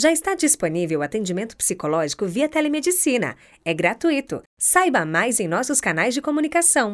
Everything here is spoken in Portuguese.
Já está disponível atendimento psicológico via telemedicina. É gratuito. Saiba mais em nossos canais de comunicação.